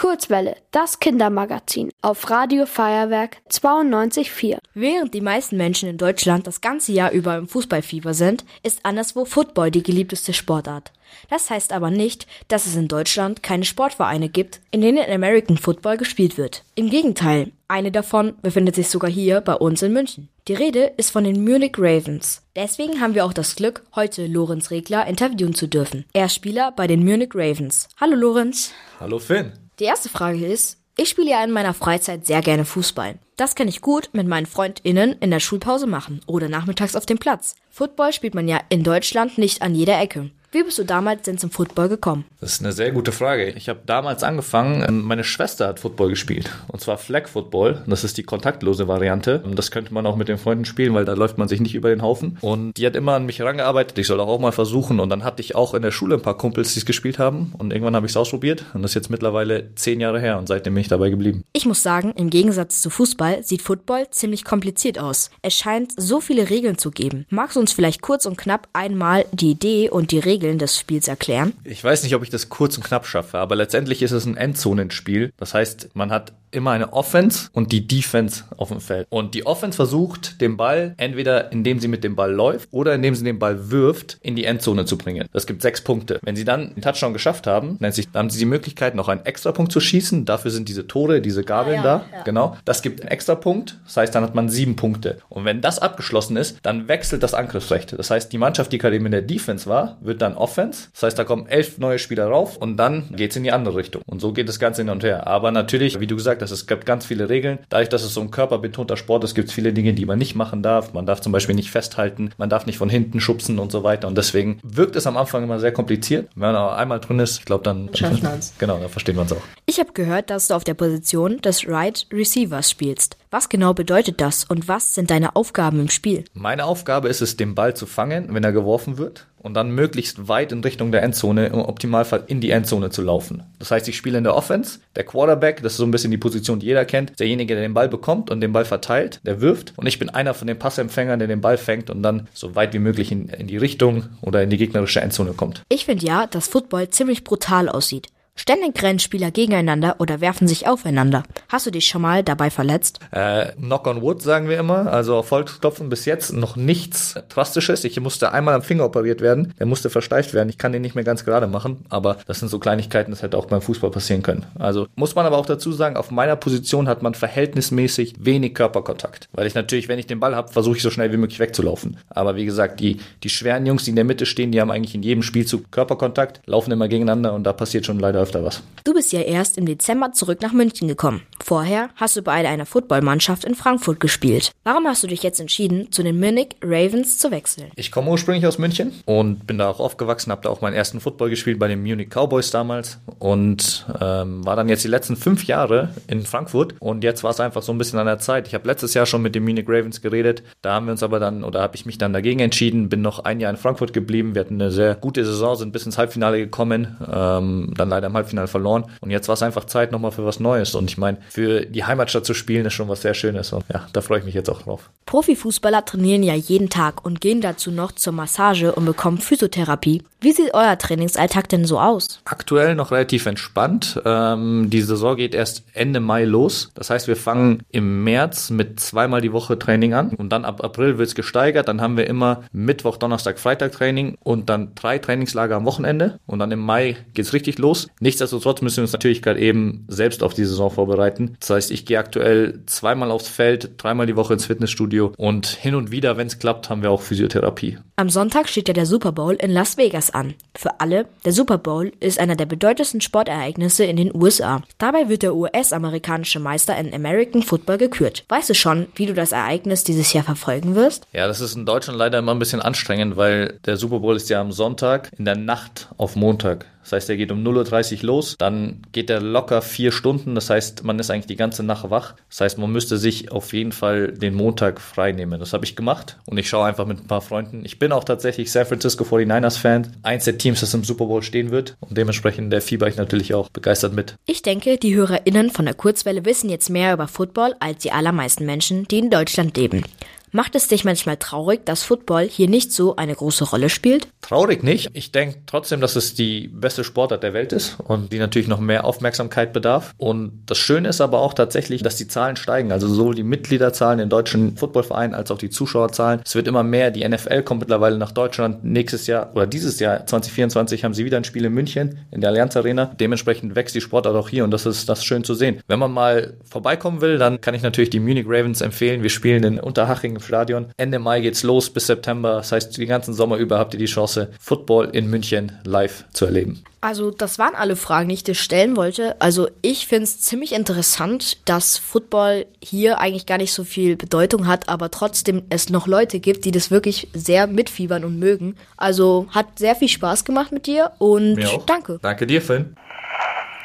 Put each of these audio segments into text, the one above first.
Kurzwelle, das Kindermagazin auf Radio Feuerwerk 92.4. Während die meisten Menschen in Deutschland das ganze Jahr über im Fußballfieber sind, ist anderswo Football die geliebteste Sportart. Das heißt aber nicht, dass es in Deutschland keine Sportvereine gibt, in denen American Football gespielt wird. Im Gegenteil, eine davon befindet sich sogar hier bei uns in München. Die Rede ist von den Munich Ravens. Deswegen haben wir auch das Glück, heute Lorenz Regler interviewen zu dürfen. Er ist Spieler bei den Munich Ravens. Hallo Lorenz. Hallo Finn. Die erste Frage ist, ich spiele ja in meiner Freizeit sehr gerne Fußball. Das kann ich gut mit meinen FreundInnen in der Schulpause machen oder nachmittags auf dem Platz. Football spielt man ja in Deutschland nicht an jeder Ecke. Wie bist du damals denn zum Football gekommen? Das ist eine sehr gute Frage. Ich habe damals angefangen, ähm, meine Schwester hat Football gespielt. Und zwar Flag Football. Das ist die kontaktlose Variante. Und das könnte man auch mit den Freunden spielen, weil da läuft man sich nicht über den Haufen. Und die hat immer an mich herangearbeitet. Ich soll auch, auch mal versuchen. Und dann hatte ich auch in der Schule ein paar Kumpels, die es gespielt haben. Und irgendwann habe ich es ausprobiert. Und das ist jetzt mittlerweile zehn Jahre her. Und seitdem bin ich dabei geblieben. Ich muss sagen, im Gegensatz zu Fußball sieht Football ziemlich kompliziert aus. Es scheint so viele Regeln zu geben. Magst du uns vielleicht kurz und knapp einmal die Idee und die Regeln des Spiels erklären? Ich weiß nicht, ob ich das kurz und knapp schaffe, aber letztendlich ist es ein Endzonenspiel. Das heißt, man hat immer eine Offense und die Defense auf dem Feld. Und die Offense versucht, den Ball entweder indem sie mit dem Ball läuft oder indem sie den Ball wirft, in die Endzone zu bringen. Das gibt sechs Punkte. Wenn sie dann den Touchdown geschafft haben, nennt sich, dann haben sie die Möglichkeit, noch einen Extrapunkt zu schießen. Dafür sind diese Tore, diese Gabeln Ah, ja, da. ja. Genau. Das gibt einen Extrapunkt. Das heißt, dann hat man sieben Punkte. Und wenn das abgeschlossen ist, dann wechselt das Angriffsrecht. Das heißt, die Mannschaft, die gerade eben in der Defense war, wird dann Offense. Das heißt, da kommen elf neue Spieler rauf und dann geht's in die andere Richtung. Und so geht das Ganze hin und her. Aber natürlich, wie du gesagt hast, es gibt ganz viele Regeln. Dadurch, dass es so ein körperbetonter Sport ist, gibt es viele Dinge, die man nicht machen darf. Man darf zum Beispiel nicht festhalten, man darf nicht von hinten schubsen und so weiter. Und deswegen wirkt es am Anfang immer sehr kompliziert. Wenn man aber einmal drin ist, ich glaube, dann Schafft man's. Genau, dann versteht man es auch. Ich habe gehört, dass du auf der Position des Right Receivers spielst. Was genau bedeutet das und was sind deine Aufgaben im Spiel? Meine Aufgabe ist es, den Ball zu fangen, wenn er geworfen wird und dann möglichst weit in Richtung der Endzone, im Optimalfall in die Endzone zu laufen. Das heißt, ich spiele in der Offense. Der Quarterback, das ist so ein bisschen die Position, die jeder kennt, derjenige, der den Ball bekommt und den Ball verteilt, der wirft. Und ich bin einer von den Passempfängern, der den Ball fängt und dann so weit wie möglich in, in die Richtung oder in die gegnerische Endzone kommt. Ich finde ja, dass Football ziemlich brutal aussieht. Ständig rennen Spieler gegeneinander oder werfen sich aufeinander. Hast du dich schon mal dabei verletzt? Äh, knock on wood, sagen wir immer. Also auf Holzklopfen bis jetzt noch nichts Drastisches. Ich musste einmal am Finger operiert werden. Der musste versteift werden. Ich kann den nicht mehr ganz gerade machen. Aber das sind so Kleinigkeiten, das hätte auch beim Fußball passieren können. Also muss man aber auch dazu sagen, auf meiner Position hat man verhältnismäßig wenig Körperkontakt. Weil ich natürlich, wenn ich den Ball habe, versuche ich so schnell wie möglich wegzulaufen. Aber wie gesagt, die, die schweren Jungs, die in der Mitte stehen, die haben eigentlich in jedem Spielzug Körperkontakt, laufen immer gegeneinander und da passiert schon leider öfter was. Du bist ja erst im Dezember zurück nach München gekommen. Vorher hast du bei einer Footballmannschaft in Frankfurt gespielt. Warum hast du dich jetzt entschieden, zu den Munich Ravens zu wechseln? Ich komme ursprünglich aus München und bin da auch aufgewachsen, habe da auch meinen ersten Football gespielt bei den Munich Cowboys damals und ähm, war dann jetzt die letzten fünf Jahre in Frankfurt und jetzt war es einfach so ein bisschen an der Zeit. Ich habe letztes Jahr schon mit den Munich Ravens geredet, da haben wir uns aber dann oder habe ich mich dann dagegen entschieden, bin noch ein Jahr in Frankfurt geblieben. Wir hatten eine sehr gute Saison, sind bis ins Halbfinale gekommen, ähm, dann leider im Halbfinale verloren und jetzt war es einfach Zeit nochmal für was Neues und ich meine, für die Heimatstadt zu spielen ist schon was sehr Schönes und ja, da freue ich mich jetzt auch drauf. Profifußballer trainieren ja jeden Tag und gehen dazu noch zur Massage und bekommen Physiotherapie. Wie sieht euer Trainingsalltag denn so aus? Aktuell noch relativ entspannt. Ähm, die Saison geht erst Ende Mai los. Das heißt, wir fangen im März mit zweimal die Woche Training an und dann ab April wird's gesteigert. Dann haben wir immer Mittwoch, Donnerstag, Freitag Training und dann drei Trainingslager am Wochenende und dann im Mai geht's richtig los. Nichtsdestotrotz müssen wir uns natürlich gerade eben selbst auf die Saison vorbereiten. Das heißt, ich gehe aktuell zweimal aufs Feld, dreimal die Woche ins Fitnessstudio und hin und wieder, wenn's klappt, haben wir auch Physiotherapie. Am Sonntag steht ja der Super Bowl in Las Vegas an. Für alle, der Super Bowl ist einer der bedeutendsten Sportereignisse in den USA. Dabei wird der US-amerikanische Meister in American Football gekürt. Weißt du schon, wie du das Ereignis dieses Jahr verfolgen wirst? Ja, das ist in Deutschland leider immer ein bisschen anstrengend, weil der Super Bowl ist ja am Sonntag in der Nacht auf Montag. Das heißt, er geht um 0.30 Uhr los, dann geht er locker vier Stunden. Das heißt, man ist eigentlich die ganze Nacht wach. Das heißt, man müsste sich auf jeden Fall den Montag frei nehmen. Das habe ich gemacht und ich schaue einfach mit ein paar Freunden. Ich bin auch tatsächlich San Francisco 49ers Fan. Eins der Teams, das im Super Bowl stehen wird und dementsprechend der fieber ich natürlich auch begeistert mit. Ich denke, die HörerInnen von der Kurzwelle wissen jetzt mehr über Football als die allermeisten Menschen, die in Deutschland leben. Macht es dich manchmal traurig, dass Football hier nicht so eine große Rolle spielt? Traurig nicht. Ich denke trotzdem, dass es die beste Sportart der Welt ist und die natürlich noch mehr Aufmerksamkeit bedarf. Und das Schöne ist aber auch tatsächlich, dass die Zahlen steigen. Also sowohl die Mitgliederzahlen in deutschen Footballvereinen als auch die Zuschauerzahlen. Es wird immer mehr. Die NFL kommt mittlerweile nach Deutschland. Nächstes Jahr oder dieses Jahr 2024 haben sie wieder ein Spiel in München in der Allianz Arena. Dementsprechend wächst die Sportart auch hier und das ist das schön zu sehen. Wenn man mal vorbeikommen will, dann kann ich natürlich die Munich Ravens empfehlen. Wir spielen in Unterhaching im Stadion. Ende Mai geht's los bis September. Das heißt, den ganzen Sommer über habt ihr die Chance, Football in München live zu erleben. Also das waren alle Fragen, die ich dir stellen wollte. Also ich finde es ziemlich interessant, dass Football hier eigentlich gar nicht so viel Bedeutung hat, aber trotzdem es noch Leute gibt, die das wirklich sehr mitfiebern und mögen. Also hat sehr viel Spaß gemacht mit dir und danke. Danke dir, Finn.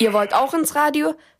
Ihr wollt auch ins Radio?